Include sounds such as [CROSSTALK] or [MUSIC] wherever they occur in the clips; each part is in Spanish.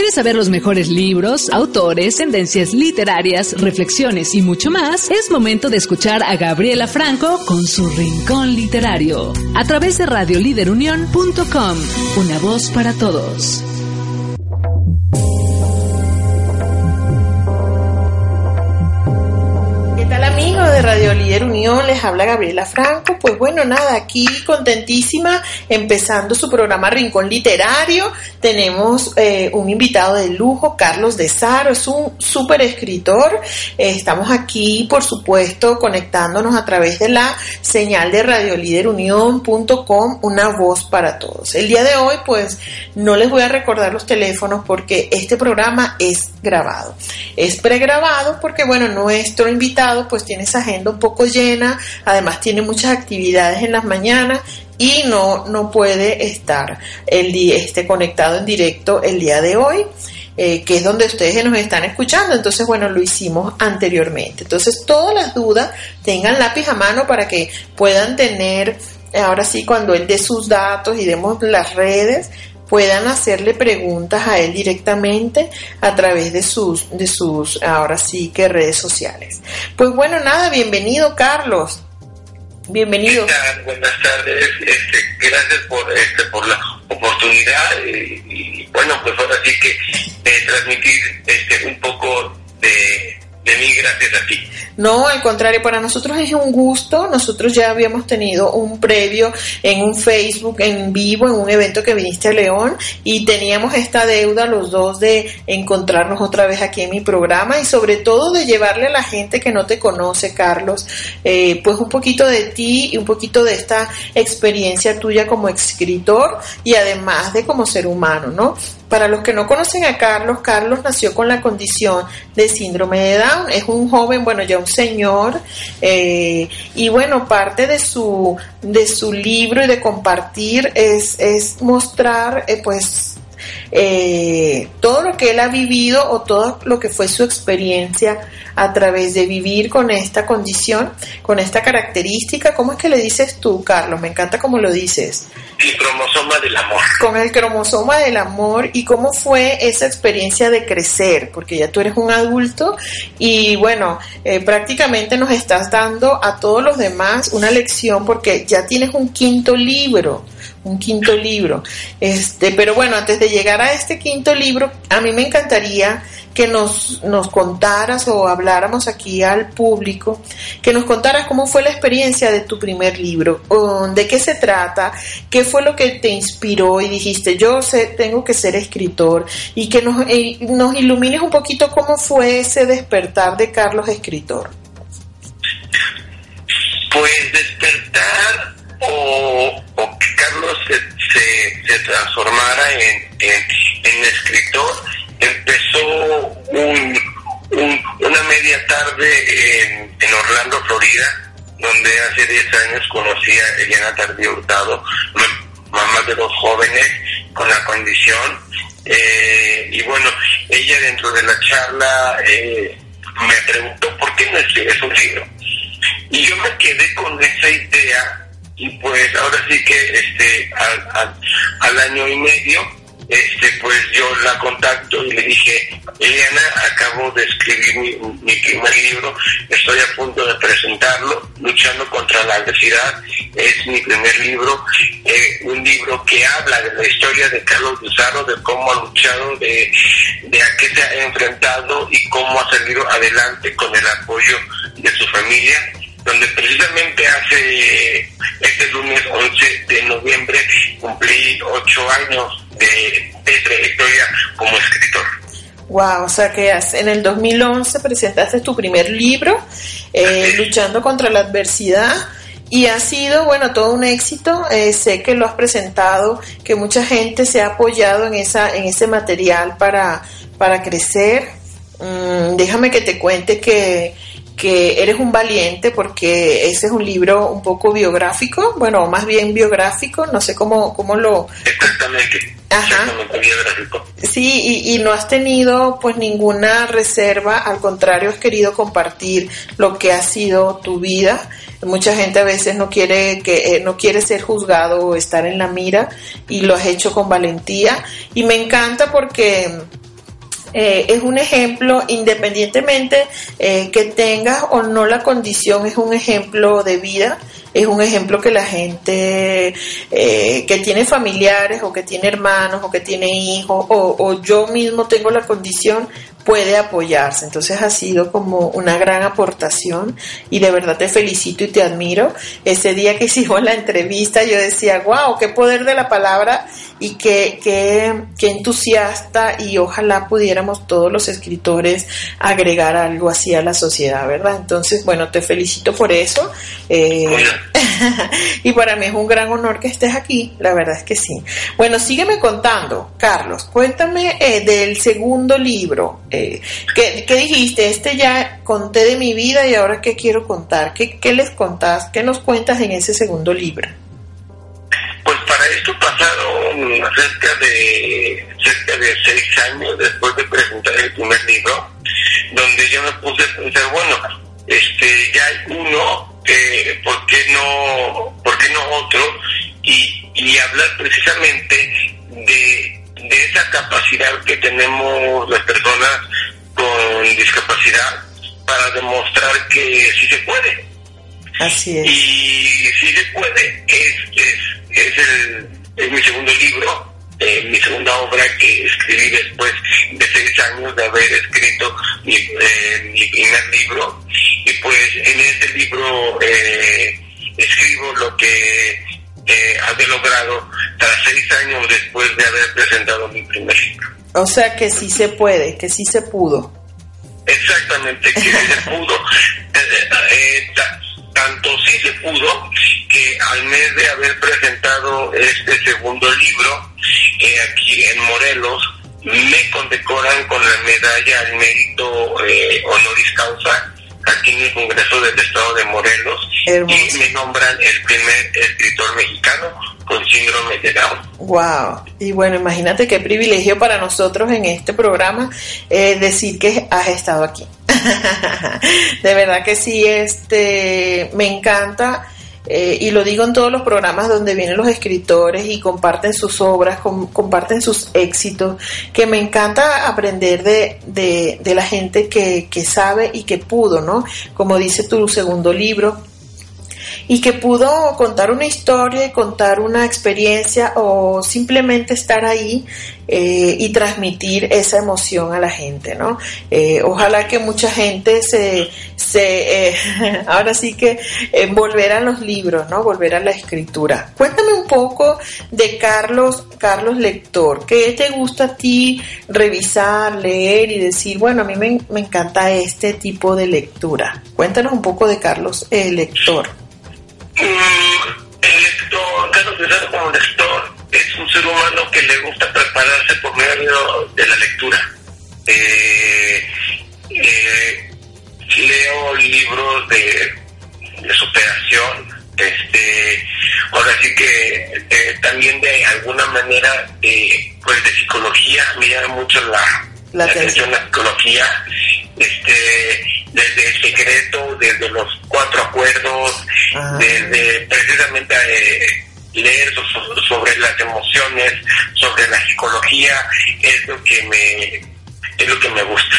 ¿Quieres saber los mejores libros, autores, tendencias literarias, reflexiones y mucho más? Es momento de escuchar a Gabriela Franco con su Rincón Literario a través de radioliderunión.com. Una voz para todos. Les habla Gabriela Franco. Pues bueno, nada, aquí contentísima, empezando su programa Rincón Literario. Tenemos eh, un invitado de lujo, Carlos de Saro, es un súper escritor. Eh, estamos aquí, por supuesto, conectándonos a través de la señal de radioliderunión.com, una voz para todos. El día de hoy, pues, no les voy a recordar los teléfonos porque este programa es grabado. Es pregrabado porque, bueno, nuestro invitado, pues, tiene esa agenda un poco llena, además tiene muchas actividades en las mañanas y no, no puede estar el día, este, conectado en directo el día de hoy. Eh, que es donde ustedes nos están escuchando. Entonces, bueno, lo hicimos anteriormente. Entonces, todas las dudas, tengan lápiz a mano para que puedan tener, ahora sí, cuando él dé sus datos y demos las redes, puedan hacerle preguntas a él directamente a través de sus, de sus, ahora sí que redes sociales. Pues bueno, nada, bienvenido Carlos. Bienvenido. Buenas tardes, este, gracias por, este, por la oportunidad y, bueno, pues ahora sí que eh, transmitir este, un poco de, de gracias a ti. No, al contrario, para nosotros es un gusto. Nosotros ya habíamos tenido un previo en un Facebook en vivo, en un evento que viniste a León, y teníamos esta deuda los dos de encontrarnos otra vez aquí en mi programa y sobre todo de llevarle a la gente que no te conoce, Carlos, eh, pues un poquito de ti y un poquito de esta experiencia tuya como escritor y además de como ser humano, ¿no? Para los que no conocen a Carlos, Carlos nació con la condición de síndrome de Down. Es un joven, bueno, ya un señor, eh, y bueno, parte de su, de su libro y de compartir es, es mostrar, eh, pues, eh, todo lo que él ha vivido o todo lo que fue su experiencia a través de vivir con esta condición, con esta característica. ¿Cómo es que le dices tú, Carlos? Me encanta cómo lo dices. El cromosoma del amor. Con el cromosoma del amor y cómo fue esa experiencia de crecer, porque ya tú eres un adulto y bueno, eh, prácticamente nos estás dando a todos los demás una lección porque ya tienes un quinto libro un quinto libro. Este, pero bueno, antes de llegar a este quinto libro, a mí me encantaría que nos, nos contaras o habláramos aquí al público, que nos contaras cómo fue la experiencia de tu primer libro, de qué se trata, qué fue lo que te inspiró y dijiste, yo sé, tengo que ser escritor, y que nos, eh, nos ilumines un poquito cómo fue ese despertar de Carlos escritor. Pues despertar o, hace 10 años conocí a Eliana Tardío Hurtado, mamá de dos jóvenes con la condición. Eh, y bueno, ella dentro de la charla eh, me preguntó, ¿por qué no escribes un libro? Y yo me quedé con esa idea y pues ahora sí que este al, al, año y medio este pues yo la contacto y le dije Eliana acabo de escribir mi, primer libro estoy a punto de presentarlo luchando contra la obesidad es mi primer libro eh, un libro que habla de la historia de Carlos Luzaro de cómo ha luchado de, de a qué se ha enfrentado y cómo ha salido adelante con el apoyo de su familia donde precisamente hace este lunes 11 de noviembre cumplí ocho años de, trayectoria como escritor. Wow, o sea que en el 2011 presentaste tu primer libro, eh, Luchando contra la Adversidad, y ha sido, bueno, todo un éxito. Eh, sé que lo has presentado, que mucha gente se ha apoyado en, esa, en ese material para, para crecer. Mm, déjame que te cuente que que eres un valiente porque ese es un libro un poco biográfico, bueno, más bien biográfico, no sé cómo, cómo lo... Exactamente. Ajá. biográfico. Sí, y, y, no has tenido pues ninguna reserva, al contrario, has querido compartir lo que ha sido tu vida. Mucha gente a veces no quiere que eh, no quiere ser juzgado o estar en la mira y lo has hecho con valentía y me encanta porque eh, es un ejemplo, independientemente eh, que tengas o no la condición, es un ejemplo de vida, es un ejemplo que la gente eh, que tiene familiares o que tiene hermanos o que tiene hijos o, o yo mismo tengo la condición, puede apoyarse. Entonces ha sido como una gran aportación y de verdad te felicito y te admiro. Ese día que [LAUGHS] hicimos la entrevista yo decía, wow, qué poder de la palabra y qué, qué, qué entusiasta y ojalá pudiéramos todos los escritores agregar algo así a la sociedad, ¿verdad? Entonces, bueno, te felicito por eso. Eh, [LAUGHS] y para mí es un gran honor que estés aquí, la verdad es que sí. Bueno, sígueme contando, Carlos, cuéntame eh, del segundo libro. Eh, ¿qué, ¿qué, dijiste? Este ya conté de mi vida y ahora qué quiero contar. ¿Qué, ¿Qué les contás? ¿Qué nos cuentas en ese segundo libro? Pues para esto pasaron cerca de cerca de seis años después de presentar el primer libro, donde yo me puse a pensar, bueno, este ya hay uno, eh, ¿por qué no, por qué no otro? Y, y hablar precisamente de, de esa capacidad que tenemos las personas con discapacidad para demostrar que sí se puede. Así es. Y si se puede, es, es es, el, es mi segundo libro, eh, mi segunda obra que escribí después de seis años de haber escrito mi, eh, mi primer libro. Y pues en este libro eh, escribo lo que había logrado tras seis años después de haber presentado mi primer libro. O sea que sí se puede, que sí se pudo. Exactamente, que sí se pudo. [LAUGHS] tanto sí se pudo que al mes de haber presentado este segundo libro eh, aquí en Morelos, me condecoran con la medalla al mérito eh, honoris causa aquí en el Congreso del Estado de Morelos y me nombran el primer escritor mexicano con síndrome de Down. Wow. Y bueno, imagínate qué privilegio para nosotros en este programa eh, decir que has estado aquí. [LAUGHS] de verdad que sí, este, me encanta eh, y lo digo en todos los programas donde vienen los escritores y comparten sus obras, comparten sus éxitos, que me encanta aprender de, de, la gente que, que sabe y que pudo, ¿no? Como dice tu segundo libro, y que pudo contar una historia contar una experiencia o simplemente estar ahí eh, y transmitir esa emoción a la gente, ¿no? Eh, ojalá que mucha gente se, se eh, [LAUGHS] ahora sí que volver a los libros, ¿no? Volver a la escritura. Cuéntame un poco de Carlos, Carlos Lector. ¿Qué te gusta a ti revisar, leer y decir, bueno, a mí me, me encanta este tipo de lectura? Cuéntanos un poco de Carlos Lector. Mm, el lector, Carlos César como lector, un ser humano que le gusta prepararse por medio de la lectura. Eh, eh, leo libros de, de superación, este, ahora sí que eh, también de alguna manera, pues de psicología, me llama mucho la, la, atención la psicología, este, desde el secreto, desde los cuatro acuerdos, desde precisamente eh, leer sobre las emociones, sobre la psicología, es lo que me, es lo que me gusta.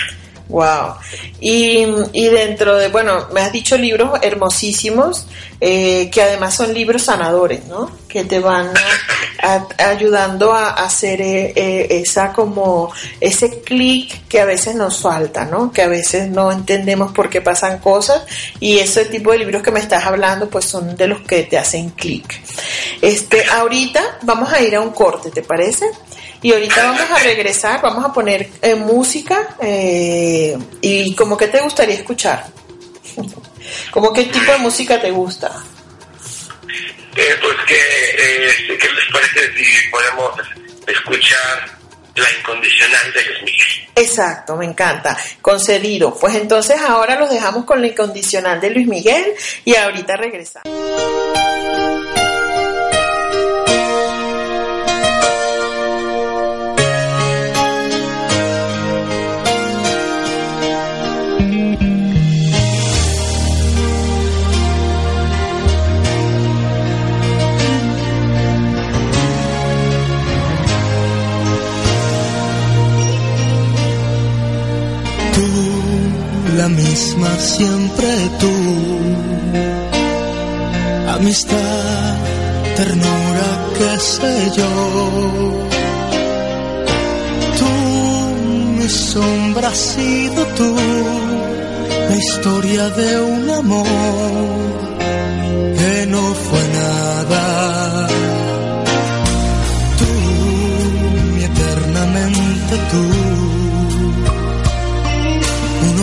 Wow. Y, y, dentro de, bueno, me has dicho libros hermosísimos, eh, que además son libros sanadores, ¿no? Que te van ayudando a, hacer eh, eh, esa como, ese clic que a veces nos falta, ¿no? Que a veces no entendemos por qué pasan cosas y ese tipo de libros que me estás hablando, pues son de los que te hacen clic. Este, ahorita vamos a ir a un corte, ¿te parece? Y ahorita vamos a regresar, vamos a poner eh, música eh, y como que te gustaría escuchar. [LAUGHS] ¿Cómo qué tipo de música te gusta? Eh, pues que, ¿qué les parece si podemos escuchar La incondicional de Luis Miguel. Exacto, me encanta. Concedido. Pues entonces ahora los dejamos con la incondicional de Luis Miguel y ahorita regresamos. La misma siempre tú. Amistad, ternura, qué sé yo. Tú, mi sombra has sido tú, la historia de un amor que no fue nada.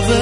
De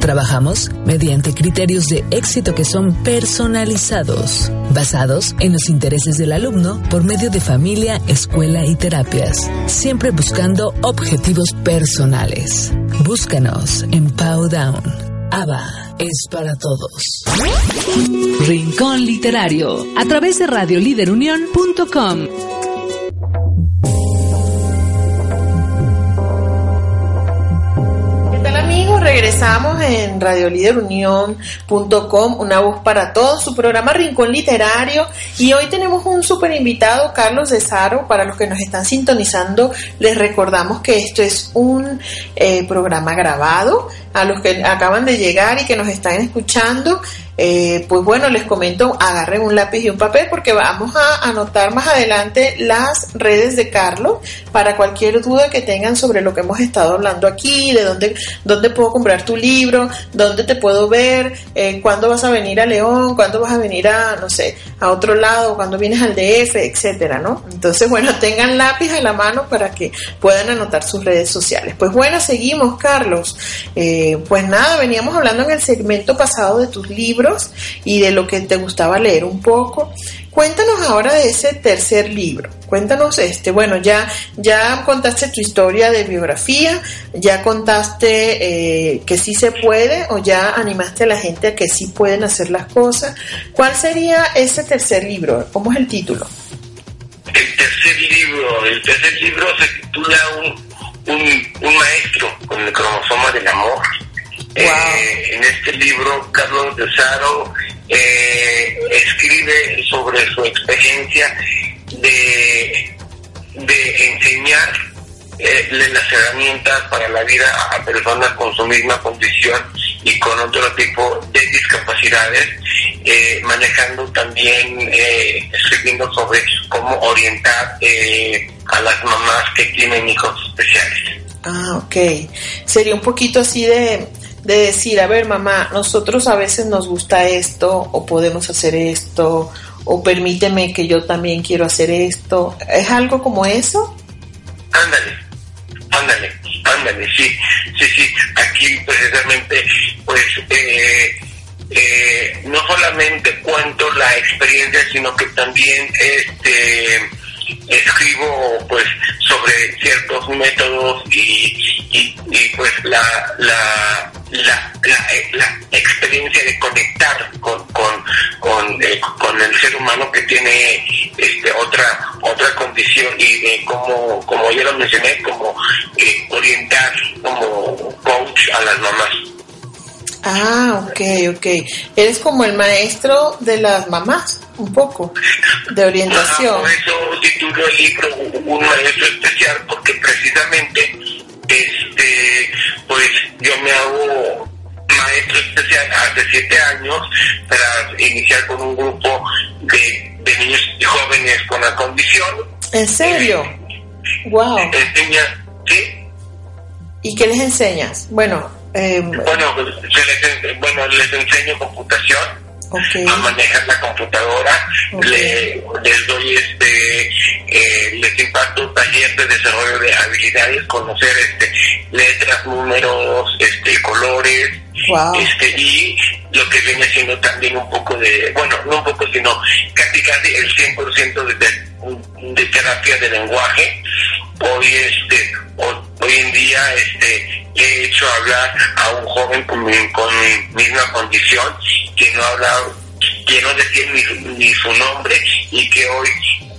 Trabajamos mediante criterios de éxito que son personalizados, basados en los intereses del alumno por medio de familia, escuela y terapias, siempre buscando objetivos personales. Búscanos en Powdown. ABA es para todos. Rincón Literario, a través de radioliderunión.com. regresamos en radioliderunión.com, una voz para todos, su programa Rincón Literario. Y hoy tenemos un super invitado, Carlos de Saro. Para los que nos están sintonizando, les recordamos que esto es un eh, programa grabado. A los que acaban de llegar y que nos están escuchando, eh, pues bueno, les comento, agarren un lápiz y un papel porque vamos a anotar más adelante las redes de Carlos para cualquier duda que tengan sobre lo que hemos estado hablando aquí, de dónde, dónde puedo comprar tu libro, dónde te puedo ver, eh, cuándo vas a venir a León, cuándo vas a venir a, no sé, a otro lado, cuándo vienes al DF, etcétera, ¿no? Entonces, bueno, [LAUGHS] tengan lápiz a la mano para que puedan anotar sus redes sociales. Pues bueno, seguimos, Carlos. Eh, pues nada, veníamos hablando en el segmento pasado de tus libros y de lo que te gustaba leer un poco. Cuéntanos ahora de ese tercer libro. Cuéntanos este. Bueno, ya, ya contaste tu historia de biografía, ya contaste eh, que sí se puede o ya animaste a la gente a que sí pueden hacer las cosas. ¿Cuál sería ese tercer libro? ¿Cómo es el título? El tercer libro, el tercer libro se titula Un, un, un maestro con el cromosoma del amor eh, en este libro, Carlos de Saro eh, escribe sobre su experiencia de, de enseñar eh, las herramientas para la vida a personas con su misma condición y con otro tipo de discapacidades, manejando también, escribiendo sobre cómo orientar a las mamás que tienen hijos especiales. Ah, ok. Sería un poquito así de de decir, a ver mamá, nosotros a veces nos gusta esto o podemos hacer esto o permíteme que yo también quiero hacer esto. ¿Es algo como eso? Ándale, ándale, ándale, sí, sí, sí. Aquí precisamente, pues, eh, eh, no solamente cuento la experiencia, sino que también este escribo pues sobre ciertos métodos y, y, pues la, la la, la, experiencia de conectar con, con, con, con, el ser humano que tiene este, otra otra condición y de cómo, como ya lo mencioné, como eh, orientar como coach a las mamás. Ah, ok, ok. Eres como el maestro de las mamás, un poco, de orientación. por eso titulo el libro Un maestro especial, porque precisamente este, pues yo me hago maestro especial hace siete años para iniciar con un grupo de, de niños y jóvenes con la condición. ¿En serio? wow. Eh, enseña, ¿sí? ¿Y qué les enseñas? Bueno, eh, bueno, les, bueno, les enseño computación a manejar la computadora, le, les doy este, eh, les imparto taller de desarrollo de habilidades, conocer este, letras, números, este, colores, este, y lo que viene siendo también un poco de, bueno, no un poco, sino casi casi el 100% de, de terapia de lenguaje. Hoy, este, hoy, en día, este, he hecho hablar a un joven con, con misma condición que no habla, que no decía ni, ni su nombre y que hoy,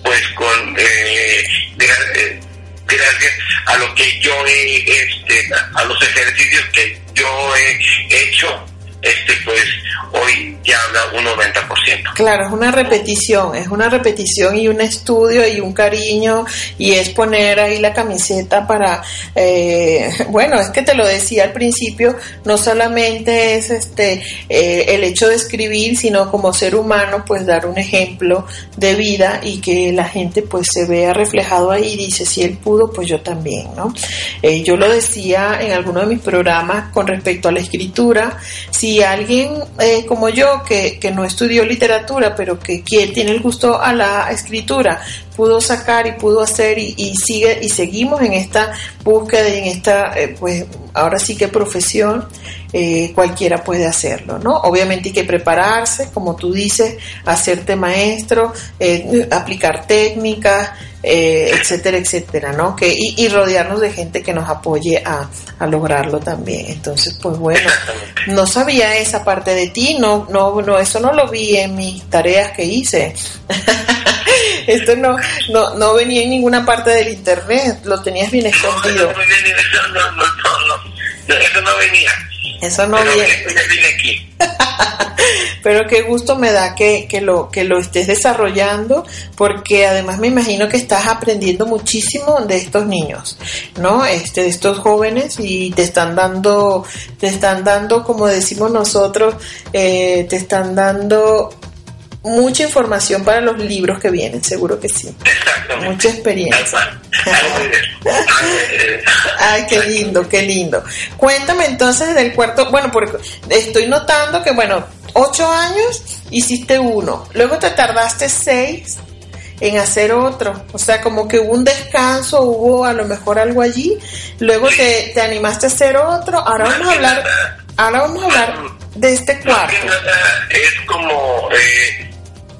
pues, con eh, eh, gracias a lo que yo he, este, a los ejercicios que yo he hecho, este, pues, hoy ya habla un 90%. Claro, es una repetición, es una repetición y un estudio y un cariño y es poner ahí la camiseta para, eh, [LAUGHS] bueno, es que te lo decía al principio, no solamente es este eh, el hecho de escribir, sino como ser humano, pues dar un ejemplo de vida y que la gente pues se vea reflejado ahí y dice, si él pudo, pues yo también, ¿no? Eh, yo lo decía en alguno de mis programas con respecto a la escritura, si alguien como yo, que, que no estudió literatura, pero que, tiene el gusto a la escritura, pudo sacar y pudo hacer y, y sigue y seguimos en esta búsqueda y en esta, eh, pues ahora sí que profesión, eh, cualquiera puede hacerlo, ¿no? Obviamente hay que prepararse, como tú dices, hacerte maestro, eh, aplicar técnicas, eh, etcétera, etcétera, ¿no? Que, y, y, rodearnos de gente que nos apoye a, a, lograrlo también. Entonces, pues bueno, no sabía esa parte de ti, no, no, no, eso no lo vi en mis tareas que hice. [LAUGHS] Esto no, no, no venía en ninguna parte del internet, lo tenías bien escondido. No, no, no, no, eso no venía. Eso no Pero viene. ya vine aquí. [LAUGHS] Pero qué gusto me da que, que, lo, que lo estés desarrollando, porque además me imagino que estás aprendiendo muchísimo de estos niños, ¿no? Este, de estos jóvenes y te están dando, te están dando, como decimos nosotros, eh, te están dando mucha información para los libros que vienen, seguro que sí. Exactamente. Mucha experiencia. Ay, qué lindo, qué lindo. Cuéntame entonces del cuarto, bueno, porque estoy notando que, bueno, ocho años hiciste uno, luego te tardaste seis en hacer otro, o sea, como que hubo un descanso, hubo a lo mejor algo allí, luego te, te animaste a hacer otro, ahora vamos a hablar, ahora vamos a hablar de este cuarto. Es como, eh,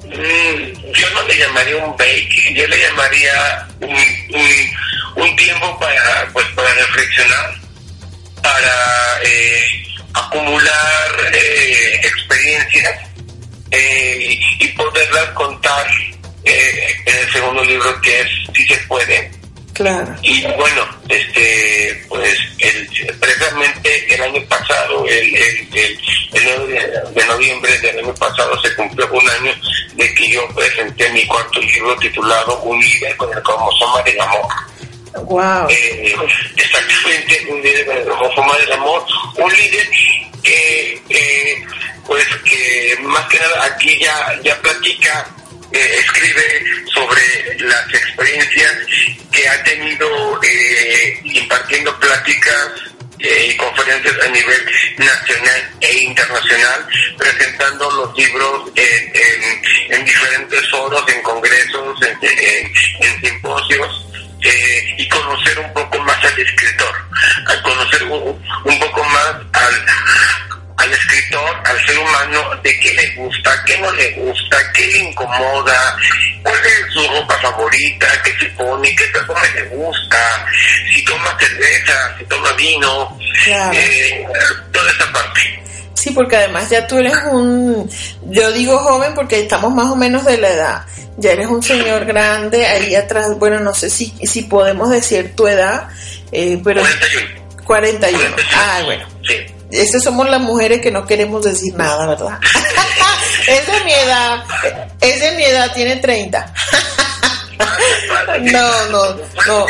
yo no le llamaría un break, yo le llamaría un, un, un tiempo para, pues, para reflexionar, para eh, acumular eh, experiencias eh, y poderlas contar eh, en el segundo libro que es Si se puede. Claro. Y bueno, este, pues el, precisamente el año pasado, el, el, el, el 9 de, de, noviembre del año pasado, se cumplió un año de que yo presenté mi cuarto libro titulado Un líder con el cromosoma del amor. Wow. Eh, exactamente, un líder con el cromosoma del amor, un líder que, eh, pues que más que nada aquí ya, ya platica eh, escribe sobre las experiencias que ha tenido eh, impartiendo pláticas eh, y conferencias a nivel nacional e internacional, presentando los libros en, en, en diferentes foros, en congresos, en, en simposios. Y conocer un poco más al escritor, a conocer un, un poco más al, al escritor, al ser humano, de qué le gusta, qué no le gusta, qué le incomoda, cuál es su ropa favorita, qué se pone, qué perfume le gusta, si toma cerveza, si toma vino, claro. eh, toda esa parte. Sí, porque además ya tú eres un, yo digo joven porque estamos más o menos de la edad, ya eres un señor grande, ahí atrás, bueno, no sé si, si podemos decir tu edad, eh, pero... 41. 41. 41. Ah, bueno. Sí. Esas somos las mujeres que no queremos decir nada, ¿verdad? [LAUGHS] es de mi edad, es de mi edad, tiene 30. [LAUGHS] no, no, no.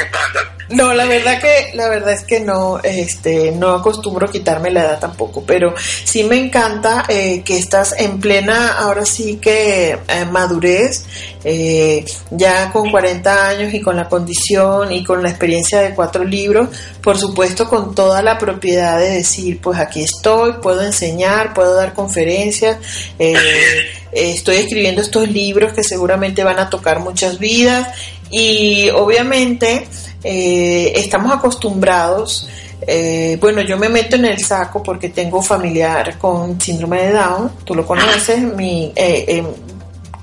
No, la verdad que la verdad es que no, este, no acostumbro quitarme la edad tampoco, pero sí me encanta eh, que estás en plena, ahora sí que eh, madurez, eh, ya con 40 años y con la condición y con la experiencia de cuatro libros, por supuesto con toda la propiedad de decir, pues aquí estoy, puedo enseñar, puedo dar conferencias, estoy escribiendo estos libros que seguramente van a tocar muchas vidas y obviamente eh, estamos acostumbrados, eh, bueno, yo me meto en el saco porque tengo familiar con síndrome de Down, tú lo conoces, mi eh,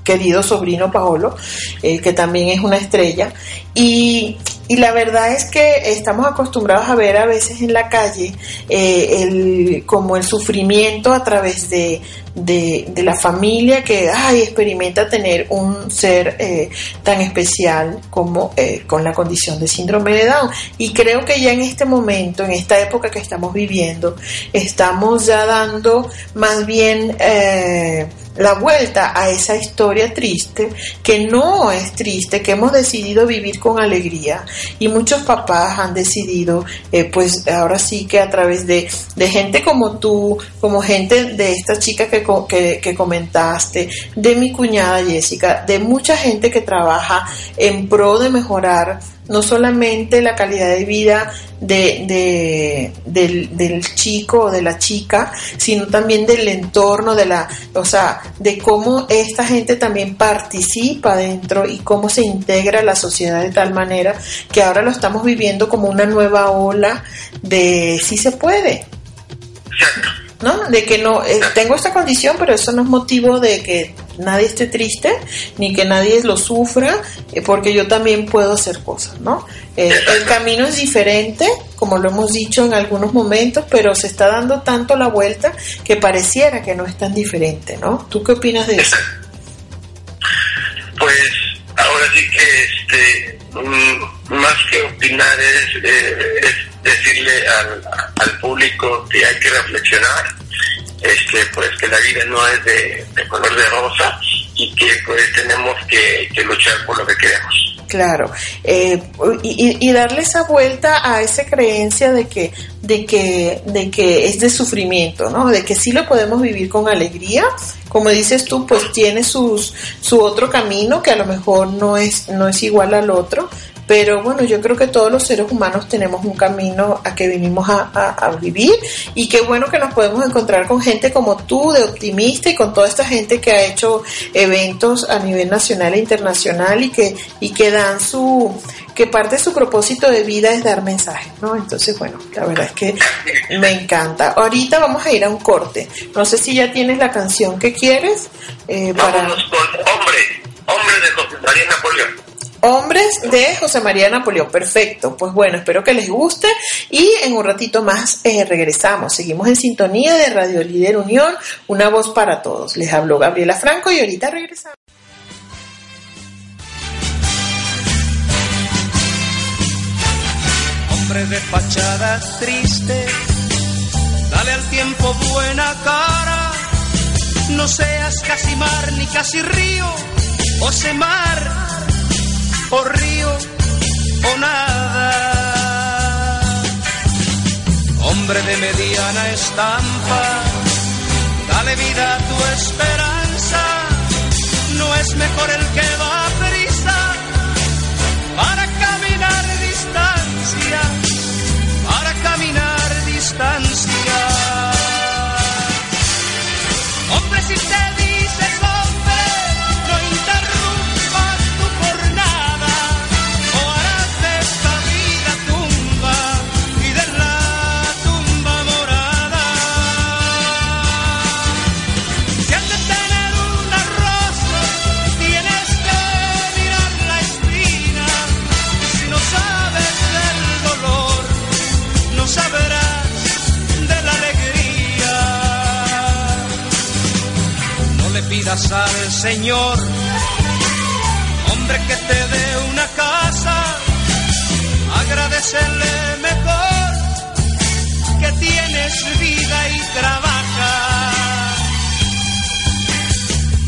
querido sobrino Paolo, que también es una estrella, y, y, la verdad es que estamos acostumbrados a ver a veces en la calle el, como el sufrimiento a través de, de, de, la familia que ay, experimenta tener un ser eh, tan especial como eh, con la condición de síndrome de Down. Y creo que ya en este momento, en esta época que estamos viviendo, estamos ya dando más bien eh, la vuelta a esa historia triste, que no es triste, que hemos decidido vivir con alegría. Y muchos papás han decidido, pues ahora sí que a través de, de gente como tú, como gente de esta chica que, que, comentaste, de mi cuñada Jessica, de mucha gente que trabaja en pro de mejorar no solamente la calidad de vida de, de- del, del chico o de la chica, sino también del entorno, de la, o sea, de cómo esta gente también participa dentro y cómo se integra a la sociedad de tal manera que ahora lo estamos viviendo como una nueva ola de sí se puede. ¿no? De que no, eh, tengo esta condición, pero eso no es motivo de que nadie esté triste, ni que nadie lo sufra, eh, porque yo también puedo hacer cosas, ¿no? Eh, el camino es diferente, como lo hemos dicho en algunos momentos, pero se está dando tanto la vuelta que pareciera que no es tan diferente, ¿no? ¿Tú qué opinas de eso? Pues ahora sí que este mm, más que opinar es, eh, es decirle al, al público que hay que reflexionar, este pues que la vida no es de, color de rosa y que pues tenemos que, luchar por lo que queremos. Claro, eh, y, y- y darle esa vuelta a esa creencia de que, de que, de que es de sufrimiento, ¿no? De que sí lo podemos vivir con alegría. Como dices tú, pues tiene sus, su otro camino que a lo mejor no es, no es igual al otro. Pero bueno, yo creo que todos los seres humanos tenemos un camino a que vinimos a, a- a vivir y qué bueno que nos podemos encontrar con gente como tú, de optimista y con toda esta gente que ha hecho eventos a nivel nacional e internacional y que, y que dan su, que parte de su propósito de vida es dar mensajes, ¿no? Entonces, bueno, la verdad es que me encanta. Ahorita vamos a ir a un corte. No sé si ya tienes la canción que quieres eh, para... Vámonos con Hombre, Hombre de José María Napoleón. Hombres de José María Napoleón. Perfecto. Pues bueno, espero que les guste y en un ratito más eh, regresamos. Seguimos en sintonía de Radio Líder Unión, una voz para todos. Les habló Gabriela Franco y ahorita regresamos. hombre de fachada triste, dale al tiempo buena cara, no seas casi mar ni casi río, o se mar, o río, o nada. Hombre de mediana estampa, dale vida a tu esperanza, no es mejor el que va a prisa para caminar distancia, para caminar distancia. Señor, hombre, que te dé una casa. Agradecele mejor que tienes vida y trabaja.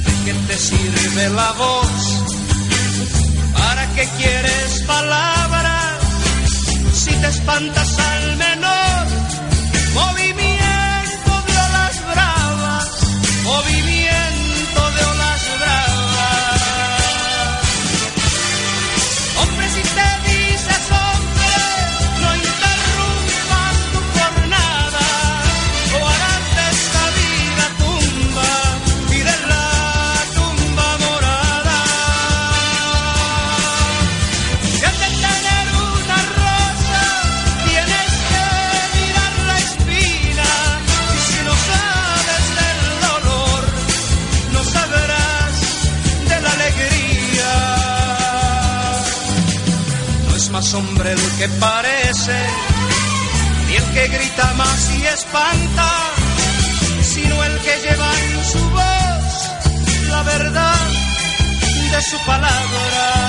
¿De qué te sirve la voz? ¿Para qué quieres palabras? Si te espantas al menor movimiento de olas bravas, movimiento que parece, ni el que grita más y espanta, sino el que lleva en su voz la verdad de su palabra.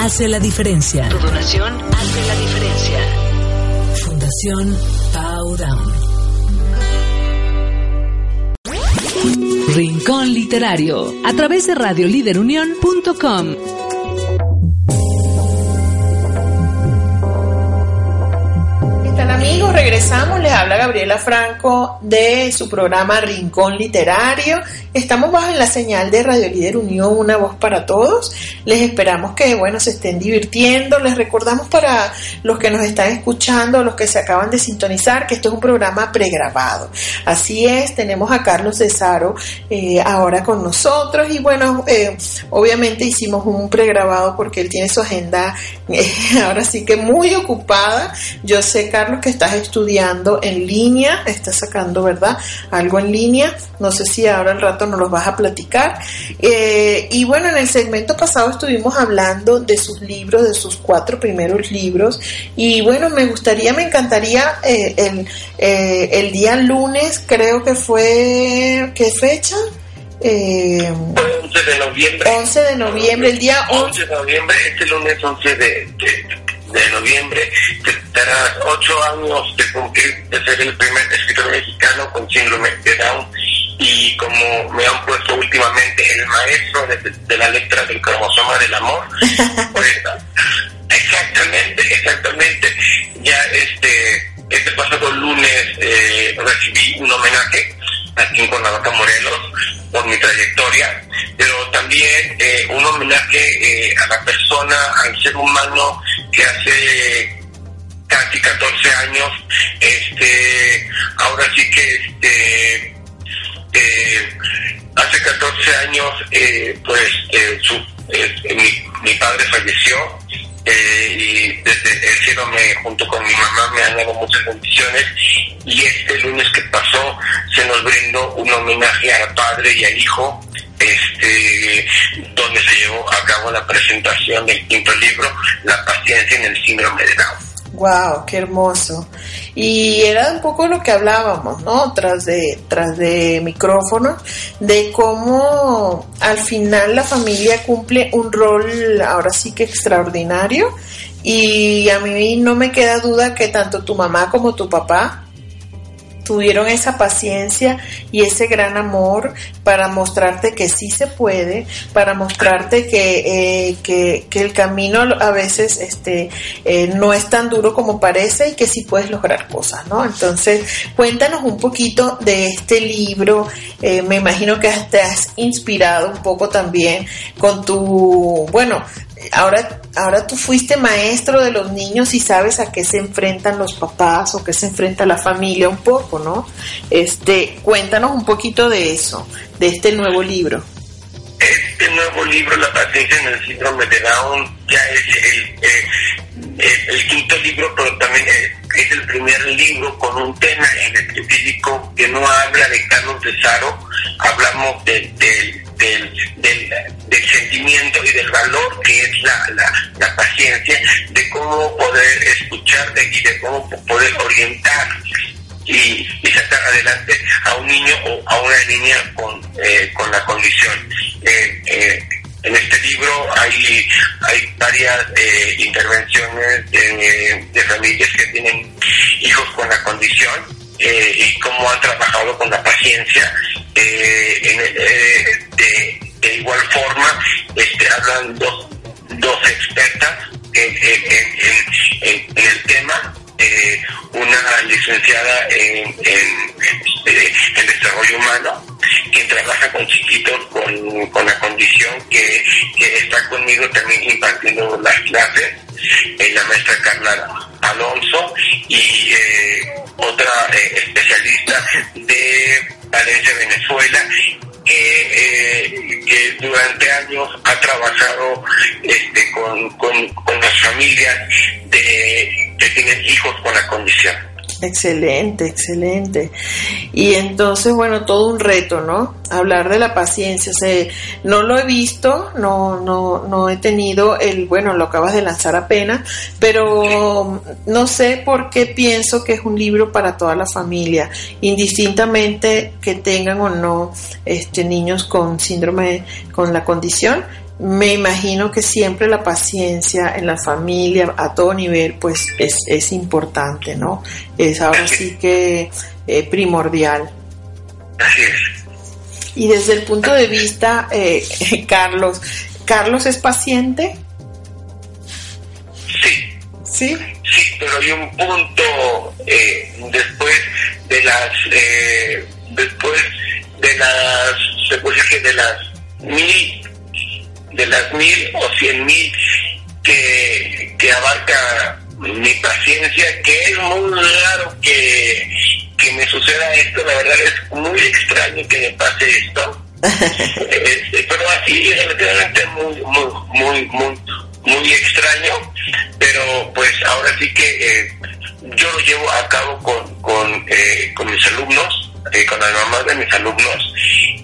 hace la diferencia. Tu donación hace la diferencia. Fundación Powdown. Rincón Literario a través de radioliderunión.com. Gabriela Franco de su programa Rincón Literario. Estamos bajo la señal de Radio Líder Unión, una voz para todos. Les esperamos que, bueno, se estén divirtiendo. Les recordamos para los que nos están escuchando, los que se acaban de sintonizar, que esto es un programa pregrabado. Así es, tenemos a Carlos Cesaro eh, ahora con nosotros y bueno, eh, obviamente hicimos un pregrabado porque él tiene su agenda eh, [LAUGHS] ahora sí que muy ocupada. Yo sé, Carlos, que estás estudiando en línea, estás sacando, ¿verdad? Algo en línea. No sé si ahora al rato nos los vas a platicar. Eh, y bueno, en el segmento pasado estuvimos hablando de sus libros, de sus cuatro primeros libros. Y bueno, me gustaría, me encantaría eh, el, eh, el día lunes, creo que fue, ¿qué fecha? Eh, 11 de noviembre. 11 de noviembre, el día 11, de noviembre, este lunes 11 de, de noviembre, tendrás ocho años de cumplir de ser el primer escritor mexicano con síndrome de Down y como me han puesto últimamente el maestro de, la letra del cromosoma del amor, [LAUGHS] pues, exactamente, exactamente, ya este, este pasado lunes eh, recibí un homenaje aquí en Cuernavaca, Morelos, por mi trayectoria, pero también eh, un homenaje eh, a la persona, al ser humano que hace casi 14 años, este, ahora sí que este, eh, hace 14 años, pues su, mi, mi, padre falleció y desde el cielo me, junto con mi mamá me han dado muchas bendiciones y este lunes que pasó se nos brindó un homenaje al padre y al hijo este, donde se llevó a cabo la presentación del quinto libro, La paciencia en el síndrome de Down. Wow, qué hermoso. Y era un poco lo que hablábamos, ¿no? Tras de, tras de micrófono, de cómo al final la familia cumple un rol ahora sí que extraordinario. Y a mí no me queda duda que tanto tu mamá como tu papá tuvieron esa paciencia y ese gran amor para mostrarte que sí se puede, para mostrarte que, eh, que, el camino a veces este, eh, no es tan duro como parece y que sí puedes lograr cosas, ¿no? Entonces, cuéntanos un poquito de este libro. Eh, me imagino que te has inspirado un poco también con tu, bueno, ahora, ahora tú fuiste maestro de los niños y sabes a qué se enfrentan los papás o qué se enfrenta la familia un poco, ¿no? Este, cuéntanos un poquito de eso, de este nuevo libro. Este nuevo libro, La paciencia en el síndrome de Down, ya es el, eh, el, quinto libro, pero también es, el primer libro con un tema en específico que no habla de Carlos de Saro, hablamos de, de del, del, sentimiento y del valor que es la, la, paciencia, de cómo poder escuchar y de cómo poder orientar y, sacar adelante a un niño o a una niña con, eh, con la condición. Eh, eh, en este libro hay, hay varias intervenciones de, de, familias que tienen hijos con la condición y cómo han trabajado con la paciencia en, de igual forma, este, hablan dos, dos expertas en, el tema, eh, una licenciada en, desarrollo humano, trabaja con chiquitos con, la condición que, está conmigo también impartiendo las clases, eh, la maestra Carla Alonso y eh, otra especialista de Valencia, Venezuela, que, que durante años ha trabajado este, con, con, con las familias de, que tienen hijos con la condición. Excelente, excelente. Y entonces, bueno, todo un reto, ¿no? Hablar de la paciencia. Se, no lo he visto, no, no, no he tenido el, bueno, lo acabas de lanzar apenas, pero no sé por qué pienso que es un libro para toda la familia, indistintamente que tengan o no este niños con síndrome, con la condición, me imagino que siempre la paciencia en la familia a todo nivel pues es, es importante, ¿no? Es ahora sí que eh, primordial. Así es. Y desde el punto de vista, eh, [LAUGHS] Carlos, ¿Carlos es paciente? Sí, Sí. sí, pero hay un punto eh, después de las, eh, después de las, se puede decir que de las mil, de las mil o cien mil que, que abarca mi paciencia, que es muy raro que, que me suceda esto, la verdad es muy extraño que me pase esto. [LAUGHS] Pero así relativamente muy muy muy muy muy extraño pero pues ahora sí que eh, yo lo llevo a cabo con con, eh, con mis alumnos eh, con las mamás de mis alumnos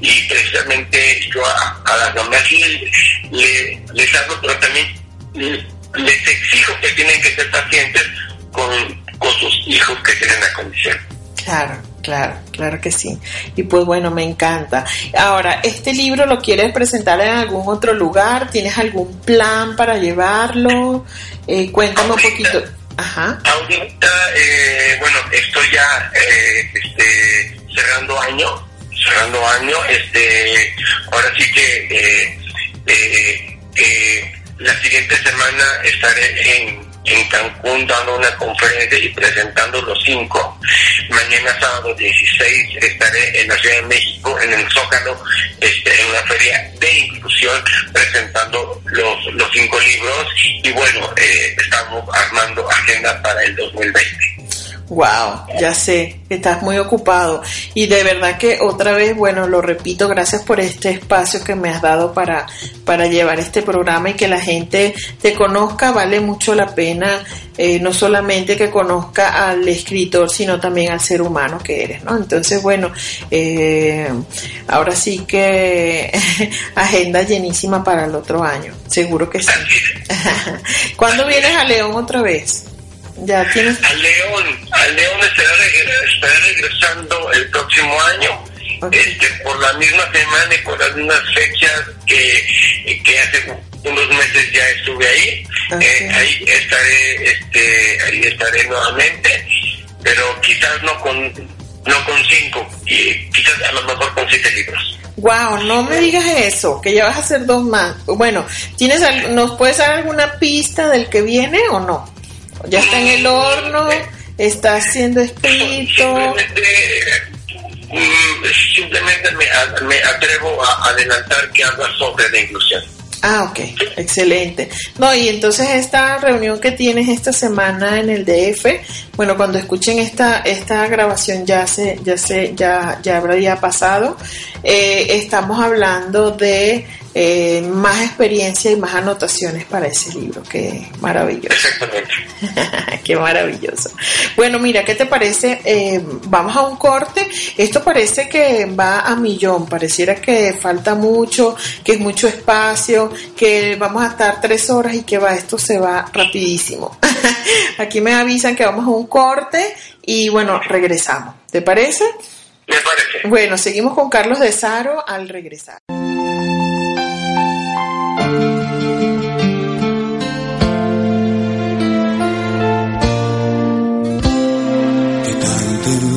y precisamente yo a, a las mamás le- le- les hablo pero también le- les exijo que tienen que ser pacientes con, con sus hijos que tienen la condición Claro, claro, claro que sí. Y pues bueno, me encanta. Ahora, ¿este libro lo quieres presentar en algún otro lugar? ¿Tienes algún plan para llevarlo? Eh, cuéntame un poquito. Ajá. Ahorita, eh, bueno, estoy ya eh, este, cerrando año, cerrando año, este, ahora sí que eh, eh, la siguiente semana estaré en, en Cancún dando una conferencia y presentando los cinco. Mañana sábado 16 estaré en la Ciudad de México, en el Zócalo, este, en una feria de inclusión, presentando los, los cinco libros y bueno, eh, estamos armando agenda para el 2020. Wow, ya sé, estás muy ocupado. Y de verdad que otra vez, bueno, lo repito, gracias por este espacio que me has dado para, para llevar este programa y que la gente te conozca. Vale mucho la pena, eh, no solamente que conozca al escritor, sino también al ser humano que eres, ¿no? Entonces, bueno, eh, ahora sí que [LAUGHS] agenda llenísima para el otro año, seguro que sí. [LAUGHS] ¿Cuándo vienes a León otra vez? Ya tienes... Al León, al León estará, reg- estará regresando el próximo año. Este, por la misma semana y por las mismas fechas que, que hace unos meses ya estuve ahí. Eh, ahí estaré, este, ahí estaré nuevamente, pero quizás no con, no con cinco, y quizás a lo mejor con siete libros. Wow, no me digas eso, que ya vas a hacer dos más. Bueno, ¿tienes ¿nos puedes dar alguna pista del que viene o no? ¿Ya está en el horno? ¿Está siendo escrito? Simplemente, simplemente me, me atrevo a adelantar que habla sobre la inclusión. Ah, ok, excelente. No, y entonces esta reunión que tienes esta semana en el DF, bueno, cuando escuchen esta esta grabación ya se ya se ya ya habría pasado. Eh, estamos hablando de eh, más experiencia y más anotaciones para ese libro, que maravilloso. Exactamente. [LAUGHS] Qué maravilloso. Bueno, mira, ¿qué te parece? Eh, vamos a un corte. Esto parece que va a millón. Pareciera que falta mucho, que es mucho espacio, que vamos a estar tres horas y que va, esto se va rapidísimo. [LAUGHS] Aquí me avisan que vamos a un corte y bueno, regresamos. ¿Te parece? Me parece. Bueno, seguimos con Carlos de Saro al regresar.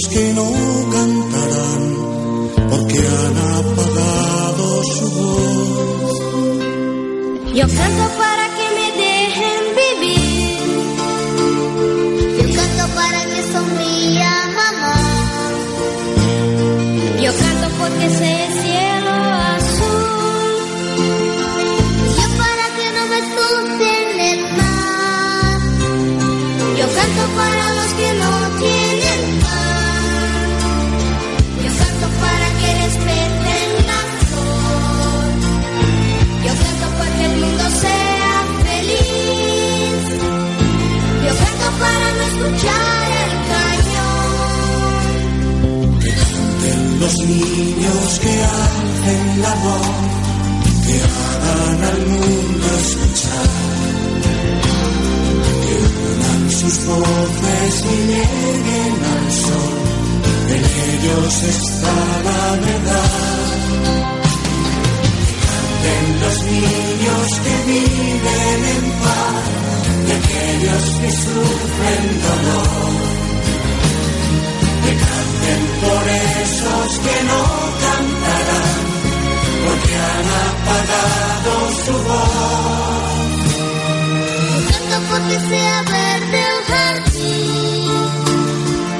los que no cantarán porque han apagado su voz. Yo canto para los niños que hacen la voz, que hagan al mundo escuchar. Que unan sus voces y lleguen al sol, en ellos está la verdad. Canten los niños que viven en paz, y aquellos que sufren dolor. Esos que no cantarán, porque han apagado su voz. Canto porque sea verde el jardín.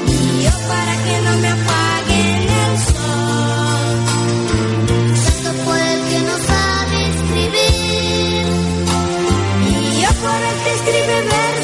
Y yo para que no me apaguen el sol. Canto por el que no sabe escribir. Y yo por el que escribe versos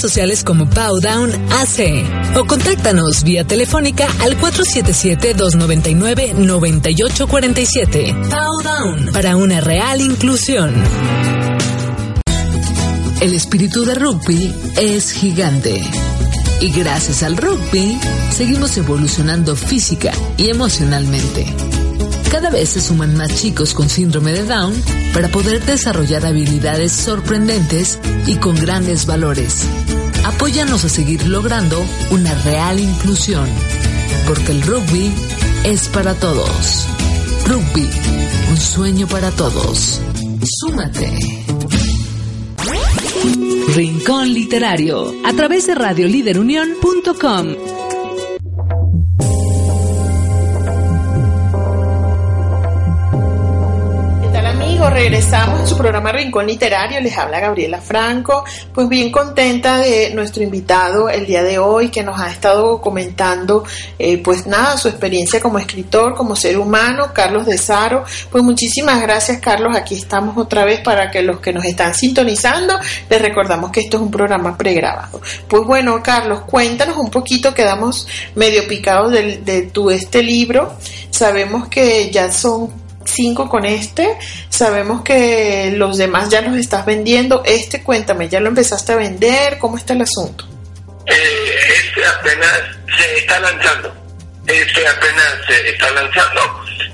sociales como Powdown AC o contáctanos vía telefónica al 477-299-9847. Powdown para una real inclusión. El espíritu de rugby es gigante. Y gracias al rugby, seguimos evolucionando física y emocionalmente. Cada vez se suman más chicos con síndrome de Down para poder desarrollar habilidades sorprendentes y con grandes valores. Apóyanos a seguir logrando una real inclusión, porque el rugby es para todos. Rugby, un sueño para todos. Súmate. Rincón Literario, a través de radioliderunión.com. Regresamos en su programa Rincón Literario, les habla Gabriela Franco, pues bien contenta de nuestro invitado el día de hoy que nos ha estado comentando eh, pues nada, su experiencia como escritor, como ser humano, Carlos de Saro, pues muchísimas gracias Carlos, aquí estamos otra vez para que los que nos están sintonizando, les recordamos que esto es un programa pregrabado. Pues bueno Carlos, cuéntanos un poquito, quedamos medio picados del- de tu este libro, sabemos que ya son cinco con este. Sabemos que los demás ya los estás vendiendo. Este, cuéntame, ¿ya lo empezaste a vender? ¿Cómo está el asunto? Eh, este apenas se está lanzando. Este apenas se está lanzando.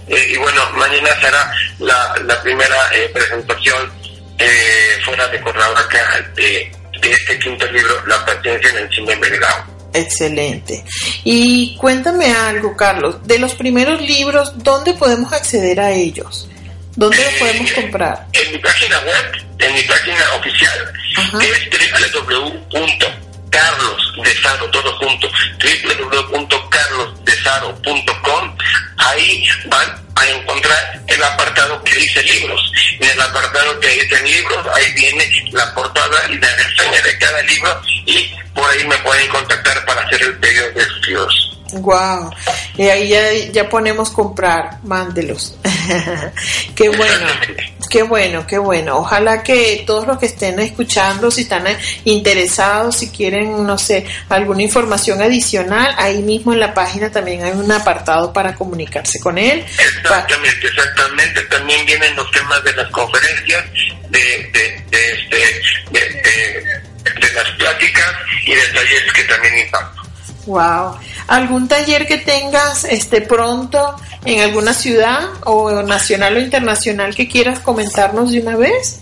Eh, y bueno, mañana será la, primera eh, presentación eh, fuera de Cuernavaca de, de este quinto libro, La paciencia en el cine envenenado. Excelente. Y cuéntame algo, Carlos, de los primeros libros, ¿dónde podemos acceder a ellos? ¿Dónde lo podemos comprar? En mi página web, en mi página oficial, Ajá. que es www.carlosdesaro, todo junto, www.carlosdesaro.com. Ahí van a encontrar el apartado que dice libros. En el apartado que dice libros, ahí viene la portada y la reseña de cada libro y por ahí me pueden contactar para hacer el pedido de libros. Wow. Y ahí ya, ya ponemos comprar, mándelos. [LAUGHS] [LAUGHS] qué bueno, qué bueno, qué bueno. Ojalá que todos los que estén escuchando, si están eh, interesados, si quieren, no sé, alguna información adicional, ahí mismo en la página también hay un apartado para comunicarse con él. Exactamente, exactamente. También vienen los temas de las conferencias, de, de, de, este, de, de- las pláticas y de talleres que también imparto. Wow. ¿Algún taller que tengas este pronto en alguna ciudad o nacional o internacional que quieras comentarnos de una vez?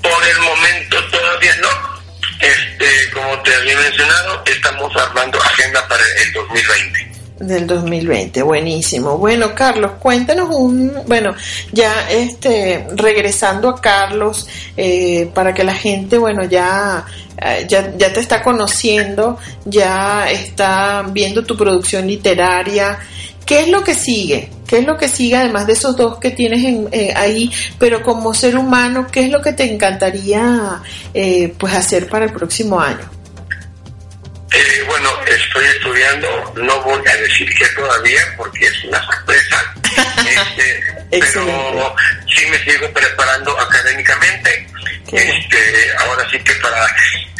Por el momento todavía no. Este, como te había mencionado, estamos armando agenda para el 2020. Del 2020, buenísimo. Bueno, Carlos, cuéntanos un, bueno, ya este, regresando a Carlos, eh, para que la gente, bueno, ya, eh, ya, ya te está conociendo, ya está viendo tu producción literaria. ¿Qué es lo que sigue? ¿Qué es lo que sigue además de esos dos que tienes en, eh, ahí? Pero como ser humano, ¿qué es lo que te encantaría eh, pues hacer para el próximo año? Eh, bueno, estoy estudiando, no voy a decir que todavía porque es una sorpresa, [LAUGHS] este, pero sí me sigo preparando académicamente. Qué. Este, ahora sí que para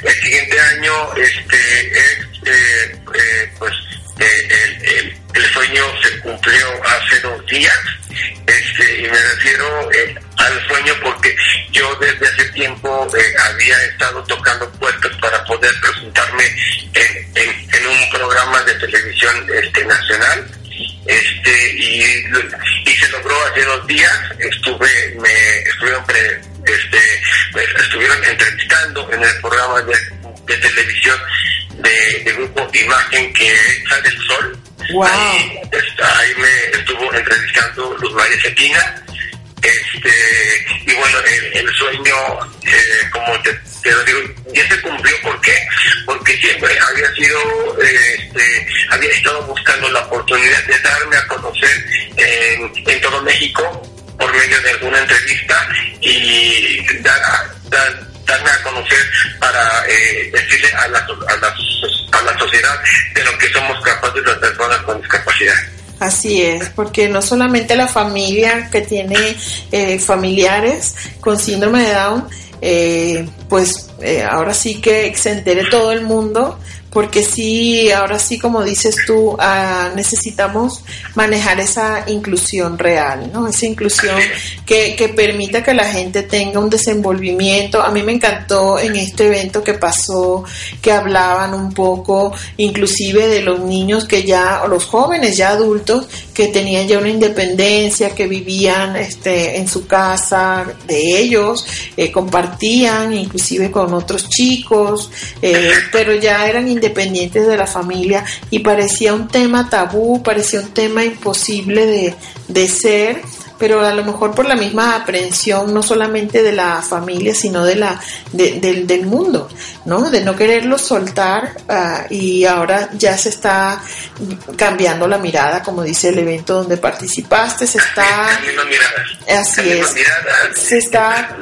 el siguiente año, este, es, eh, eh, pues el, el- el sueño se cumplió hace dos días, este, y me refiero eh, al sueño porque yo desde hace tiempo eh, había estado tocando puertas para poder presentarme en, en- un programa de televisión este, nacional este y, y se logró hace dos días estuve me estuvieron pre- este pues, estuvieron entrevistando en el programa de televisión de, de grupo Imagen que sale el sol Wow. ahí, ahí me estuvo entrevistando Luz María Cetina este y bueno el, el sueño eh, como te, te lo digo ya se cumplió ¿por qué? porque siempre había sido eh, este, había estado buscando la oportunidad de darme a conocer en, en todo México por medio de alguna entrevista y dar a- dar- darme a conocer para eh, decirle a la, a, la, a la sociedad de lo que somos capaces las personas con discapacidad. Así es, porque no solamente la familia que tiene eh, familiares con síndrome de Down, eh, pues eh, ahora sí que se entere todo el mundo, porque sí, ahora sí, como dices tú, ah, necesitamos manejar esa inclusión real, ¿no? Esa inclusión que, que permita que la gente tenga un desenvolvimiento. A mí me encantó en este evento que pasó, que hablaban un poco, inclusive de los niños que ya, o los jóvenes ya adultos, que tenían ya una independencia, que vivían este, en su casa de ellos, eh, compartían inclusive con otros chicos, eh, pero ya eran independientes de la familia y parecía un tema tabú, parecía un tema imposible de, de ser pero a lo mejor por la misma aprehensión no solamente de la familia sino de la de- del, del mundo no de no quererlo soltar ah, y ahora ya se está cambiando la mirada como dice el evento donde participaste se está Cambiando miradas. Así es. Se está-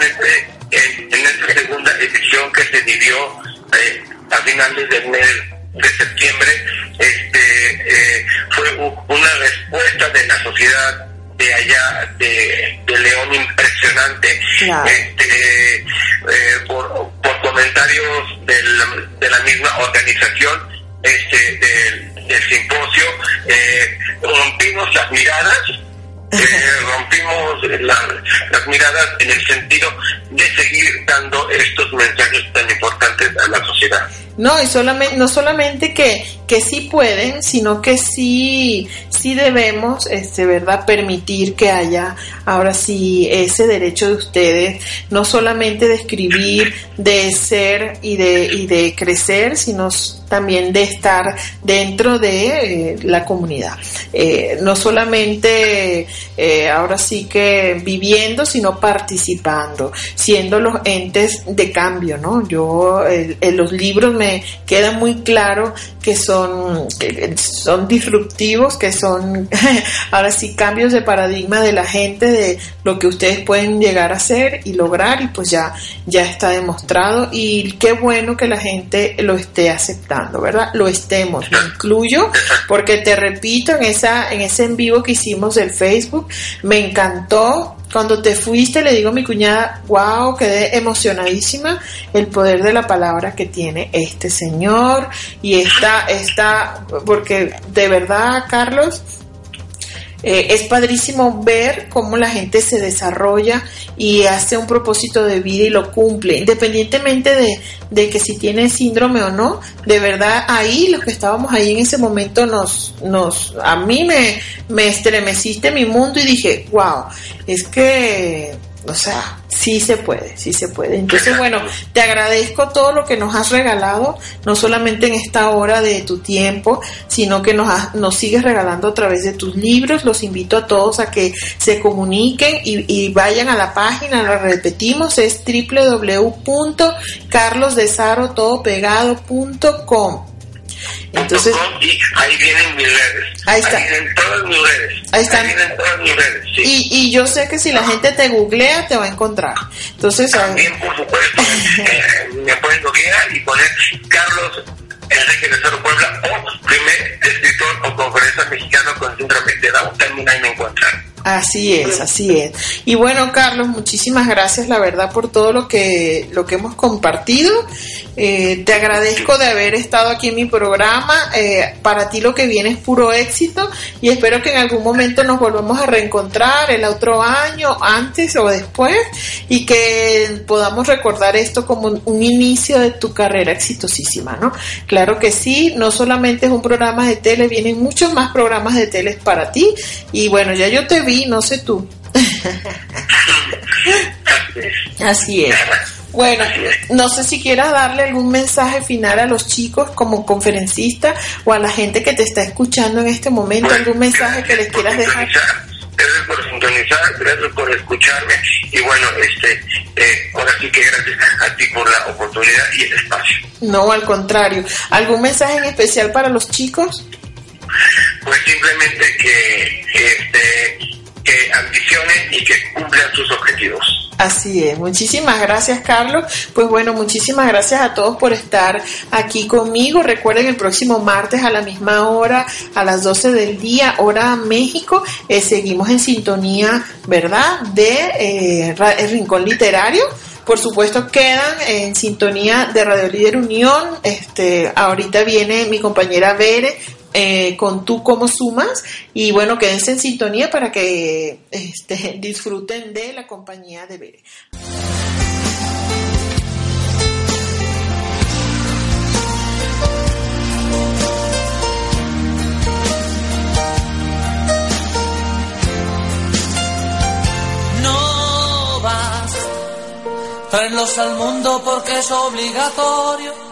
En, esta segunda edición que se vivió eh, a finales del mes de septiembre, este, eh, fue una respuesta de la sociedad de allá de, de León impresionante Claro. este, eh, por, por comentarios del- de la misma organización este, del, del simposio eh, rompimos las miradas eh, [LAUGHS] rompimos la- las miradas en el sentido de seguir dando estos mensajes tan importantes a la sociedad. No, y solamente, no solamente que, que sí pueden, sino que sí, sí debemos, este, ¿verdad?, permitir que haya ahora sí ese derecho de ustedes, no solamente de escribir, de ser y de, y de crecer, sino también de estar dentro de eh, la comunidad. Eh, no solamente eh, ahora sí que viviendo, sino participando, siendo los entes de cambio, ¿no? Yo en los libros me queda muy claro que son, que son disruptivos, que son [LAUGHS] ahora sí cambios de paradigma de la gente, de lo que ustedes pueden llegar a hacer y lograr y pues ya, ya está demostrado y qué bueno que la gente lo esté aceptando, ¿verdad? Lo estemos, lo incluyo porque te repito en esa en ese en vivo que hicimos del Facebook me encantó cuando te fuiste, le digo a mi cuñada, wow, quedé emocionadísima el poder de la palabra que tiene este señor y esta, esta, porque de verdad, Carlos, eh, es padrísimo ver cómo la gente se desarrolla y hace un propósito de vida y lo cumple, independientemente de, de, que si tiene síndrome o no. De verdad, ahí los que estábamos ahí en ese momento nos, nos, a mí me, me estremeciste mi mundo y dije, wow, es que o sea, sí se puede, sí se puede. Entonces, bueno, te agradezco todo lo que nos has regalado, no solamente en esta hora de tu tiempo, sino que nos, nos sigues regalando a través de tus libros. Los invito a todos a que se comuniquen y, y vayan a la página, la repetimos, es www.carlosdesarotodopegado.com. Entonces, y ahí vienen mis redes. Ahí está. vienen todas mis redes. Ahí están. vienen todas mis redes, sí. y, y yo sé que si la gente te googlea, te va a encontrar. Entonces, ah, También, por supuesto, eh, me pueden googlear y poner Carlos Enrique de Cerro Puebla o primer escritor o conferencia mexicano con síndrome de Down. También ahí me encuentran. Así es, así es. Y bueno, Carlos, muchísimas gracias, la verdad, por todo lo que lo que hemos compartido. Eh, te agradezco de haber estado aquí en mi programa. Eh, para ti lo que viene es puro éxito y espero que en algún momento nos volvamos a reencontrar el otro año, antes o después, y que podamos recordar esto como un- inicio de tu carrera exitosísima, ¿no? Claro que sí, no solamente es un programa de tele, vienen muchos más programas de tele para ti. Y bueno, ya yo te vi, no sé tú. Así es. Bueno, no sé si quieras darle algún mensaje final a los chicos como conferencista o a la gente que te está escuchando en este momento, algún mensaje que les quieras dejar. Gracias por sintonizar, gracias por escucharme y bueno, este, eh, ahora sí que gracias a ti por la oportunidad y el espacio. No, al contrario. ¿Algún mensaje en especial para los chicos? Pues simplemente que, este, que ambicionen y que cumplan sus objetivos. Así es, muchísimas gracias Carlos. Pues bueno, muchísimas gracias a todos por estar aquí conmigo. Recuerden el próximo martes a la misma hora, a las 12 del día, hora México, eh, seguimos en sintonía, ¿verdad? De eh, el Rincón Literario. Por supuesto quedan en sintonía de Radio Líder Unión. Este, ahorita viene mi compañera Bere eh, con tú cómo sumas y bueno quédense en sintonía para que este, [LAUGHS] disfruten de la compañía de Bere. No vas, traerlos al mundo porque es obligatorio,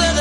de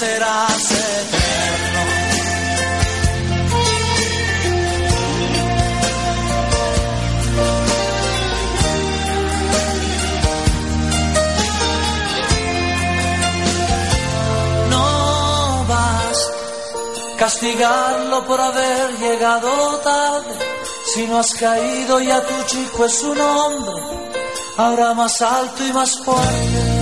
Serás eterno. no vas castigarlo por haber llegado tarde. Si no has caído ya tu chico es un hombre, ahora más alto y más fuerte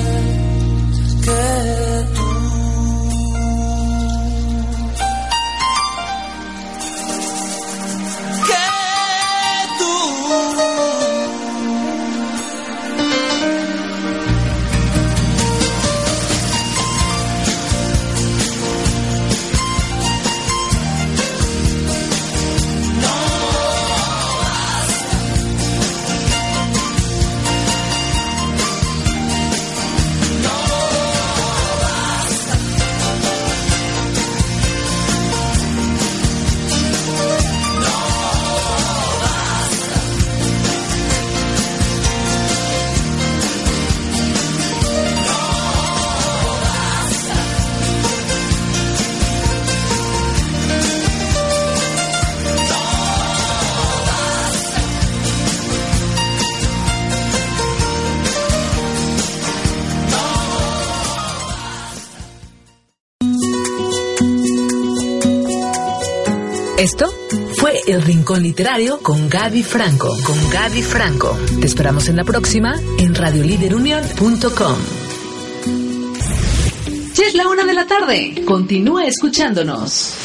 El Rincón Literario con Gaby Franco. Con Gaby Franco. Te esperamos en la próxima en radioliderunion.com. Ya es la una de la tarde. Continúa escuchándonos.